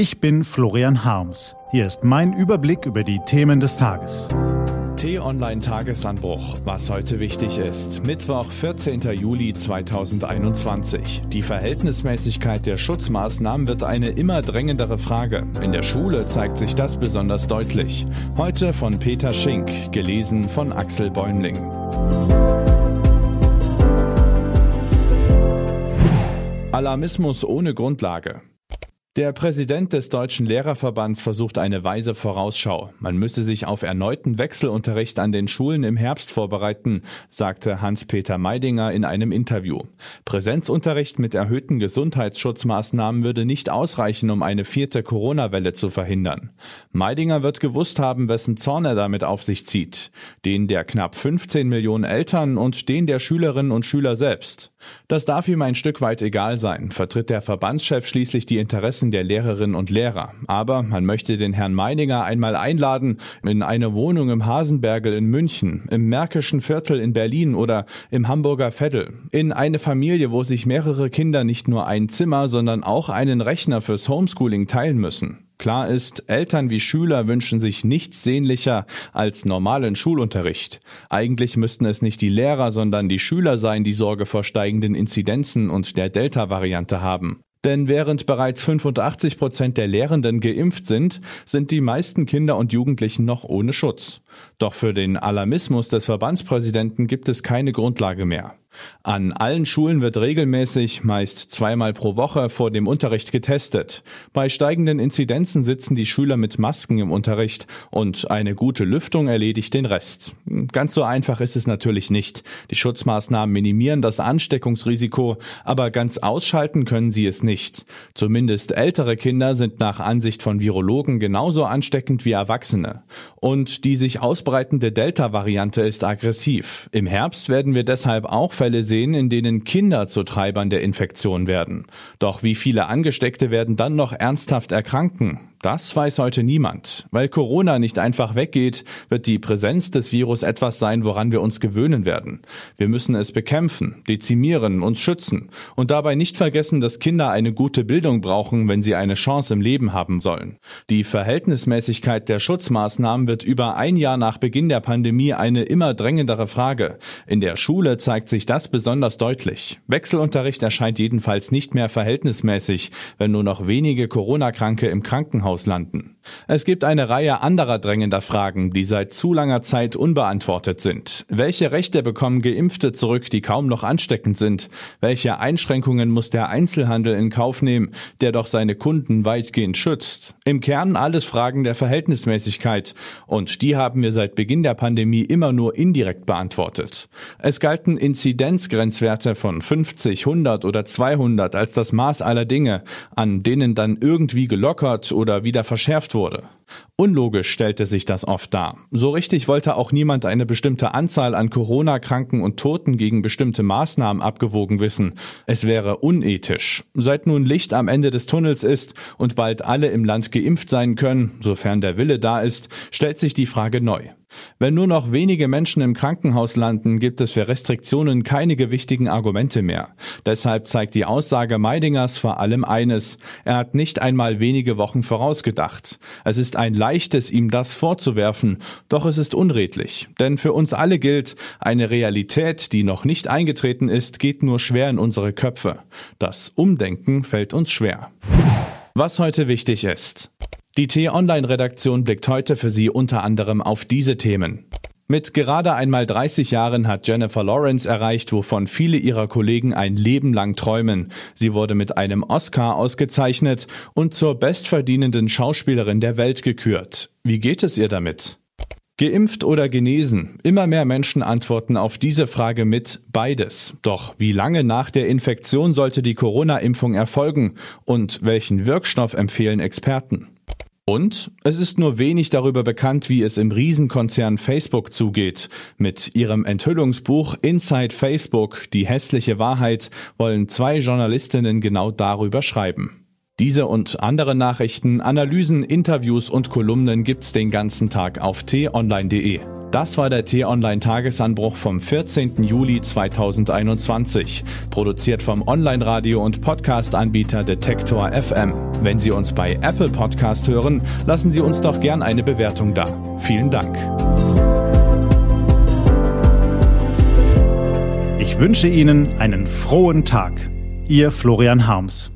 Ich bin Florian Harms. Hier ist mein Überblick über die Themen des Tages. T-Online Tagesanbruch, was heute wichtig ist. Mittwoch, 14. Juli 2021. Die Verhältnismäßigkeit der Schutzmaßnahmen wird eine immer drängendere Frage. In der Schule zeigt sich das besonders deutlich. Heute von Peter Schink, gelesen von Axel Bäumling. Alarmismus ohne Grundlage. Der Präsident des Deutschen Lehrerverbands versucht eine weise Vorausschau. Man müsse sich auf erneuten Wechselunterricht an den Schulen im Herbst vorbereiten, sagte Hans-Peter Meidinger in einem Interview. Präsenzunterricht mit erhöhten Gesundheitsschutzmaßnahmen würde nicht ausreichen, um eine vierte Corona-Welle zu verhindern. Meidinger wird gewusst haben, wessen Zorn er damit auf sich zieht. Den der knapp 15 Millionen Eltern und den der Schülerinnen und Schüler selbst. Das darf ihm ein Stück weit egal sein, vertritt der Verbandschef schließlich die Interessen der Lehrerinnen und Lehrer. Aber man möchte den Herrn Meininger einmal einladen in eine Wohnung im Hasenbergel in München, im Märkischen Viertel in Berlin oder im Hamburger Veddel, in eine Familie, wo sich mehrere Kinder nicht nur ein Zimmer, sondern auch einen Rechner fürs Homeschooling teilen müssen. Klar ist, Eltern wie Schüler wünschen sich nichts sehnlicher als normalen Schulunterricht. Eigentlich müssten es nicht die Lehrer, sondern die Schüler sein, die Sorge vor steigenden Inzidenzen und der Delta-Variante haben. Denn während bereits 85 Prozent der Lehrenden geimpft sind, sind die meisten Kinder und Jugendlichen noch ohne Schutz. Doch für den Alarmismus des Verbandspräsidenten gibt es keine Grundlage mehr. An allen Schulen wird regelmäßig, meist zweimal pro Woche, vor dem Unterricht getestet. Bei steigenden Inzidenzen sitzen die Schüler mit Masken im Unterricht und eine gute Lüftung erledigt den Rest. Ganz so einfach ist es natürlich nicht. Die Schutzmaßnahmen minimieren das Ansteckungsrisiko, aber ganz ausschalten können sie es nicht. Zumindest ältere Kinder sind nach Ansicht von Virologen genauso ansteckend wie Erwachsene. Und die sich ausbreitende Delta-Variante ist aggressiv. Im Herbst werden wir deshalb auch Fälle sehen, in denen Kinder zu Treibern der Infektion werden. Doch wie viele Angesteckte werden dann noch ernsthaft erkranken? Das weiß heute niemand. Weil Corona nicht einfach weggeht, wird die Präsenz des Virus etwas sein, woran wir uns gewöhnen werden. Wir müssen es bekämpfen, dezimieren, uns schützen und dabei nicht vergessen, dass Kinder eine gute Bildung brauchen, wenn sie eine Chance im Leben haben sollen. Die Verhältnismäßigkeit der Schutzmaßnahmen wird über ein Jahr nach Beginn der Pandemie eine immer drängendere Frage. In der Schule zeigt sich das besonders deutlich. Wechselunterricht erscheint jedenfalls nicht mehr verhältnismäßig, wenn nur noch wenige Corona-Kranke im Krankenhaus Krankenhaus landen. Es gibt eine Reihe anderer drängender Fragen, die seit zu langer Zeit unbeantwortet sind. Welche Rechte bekommen Geimpfte zurück, die kaum noch ansteckend sind? Welche Einschränkungen muss der Einzelhandel in Kauf nehmen, der doch seine Kunden weitgehend schützt? Im Kern alles Fragen der Verhältnismäßigkeit. Und die haben wir seit Beginn der Pandemie immer nur indirekt beantwortet. Es galten Inzidenzgrenzwerte von 50, 100 oder 200 als das Maß aller Dinge, an denen dann irgendwie gelockert oder wieder verschärft wurde. Unlogisch stellte sich das oft dar. So richtig wollte auch niemand eine bestimmte Anzahl an Corona-Kranken und Toten gegen bestimmte Maßnahmen abgewogen wissen. Es wäre unethisch. Seit nun Licht am Ende des Tunnels ist und bald alle im Land geimpft sein können, sofern der Wille da ist, stellt sich die Frage neu. Wenn nur noch wenige Menschen im Krankenhaus landen, gibt es für Restriktionen keine gewichtigen Argumente mehr. Deshalb zeigt die Aussage Meidingers vor allem eines. Er hat nicht einmal wenige Wochen vorausgedacht. Es ist ein leichtes, ihm das vorzuwerfen, doch es ist unredlich. Denn für uns alle gilt, eine Realität, die noch nicht eingetreten ist, geht nur schwer in unsere Köpfe. Das Umdenken fällt uns schwer. Was heute wichtig ist. Die T-Online-Redaktion blickt heute für Sie unter anderem auf diese Themen. Mit gerade einmal 30 Jahren hat Jennifer Lawrence erreicht, wovon viele ihrer Kollegen ein Leben lang träumen. Sie wurde mit einem Oscar ausgezeichnet und zur bestverdienenden Schauspielerin der Welt gekürt. Wie geht es ihr damit? Geimpft oder genesen? Immer mehr Menschen antworten auf diese Frage mit beides. Doch wie lange nach der Infektion sollte die Corona-Impfung erfolgen und welchen Wirkstoff empfehlen Experten? Und es ist nur wenig darüber bekannt, wie es im Riesenkonzern Facebook zugeht. Mit ihrem Enthüllungsbuch Inside Facebook, die hässliche Wahrheit, wollen zwei Journalistinnen genau darüber schreiben. Diese und andere Nachrichten, Analysen, Interviews und Kolumnen gibt's den ganzen Tag auf t-online.de. Das war der T-Online-Tagesanbruch vom 14. Juli 2021, produziert vom Online-Radio- und Podcast-Anbieter Detektor FM. Wenn Sie uns bei Apple Podcast hören, lassen Sie uns doch gern eine Bewertung da. Vielen Dank. Ich wünsche Ihnen einen frohen Tag. Ihr Florian Harms.